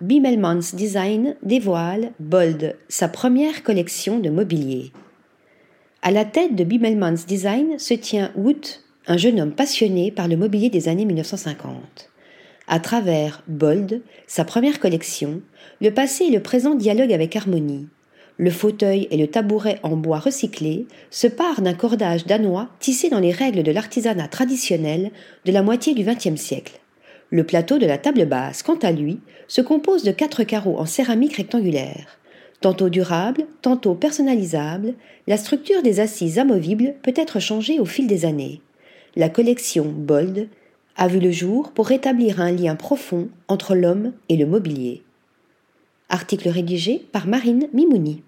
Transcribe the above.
Bimmelmans Design dévoile Bold, sa première collection de mobilier. À la tête de Bimmelmans Design se tient Wood, un jeune homme passionné par le mobilier des années 1950. À travers Bold, sa première collection, le passé et le présent dialoguent avec harmonie. Le fauteuil et le tabouret en bois recyclé se parent d'un cordage danois tissé dans les règles de l'artisanat traditionnel de la moitié du XXe siècle. Le plateau de la table basse, quant à lui, se compose de quatre carreaux en céramique rectangulaire. Tantôt durable, tantôt personnalisable, la structure des assises amovibles peut être changée au fil des années. La collection Bold a vu le jour pour rétablir un lien profond entre l'homme et le mobilier. Article rédigé par Marine Mimouni.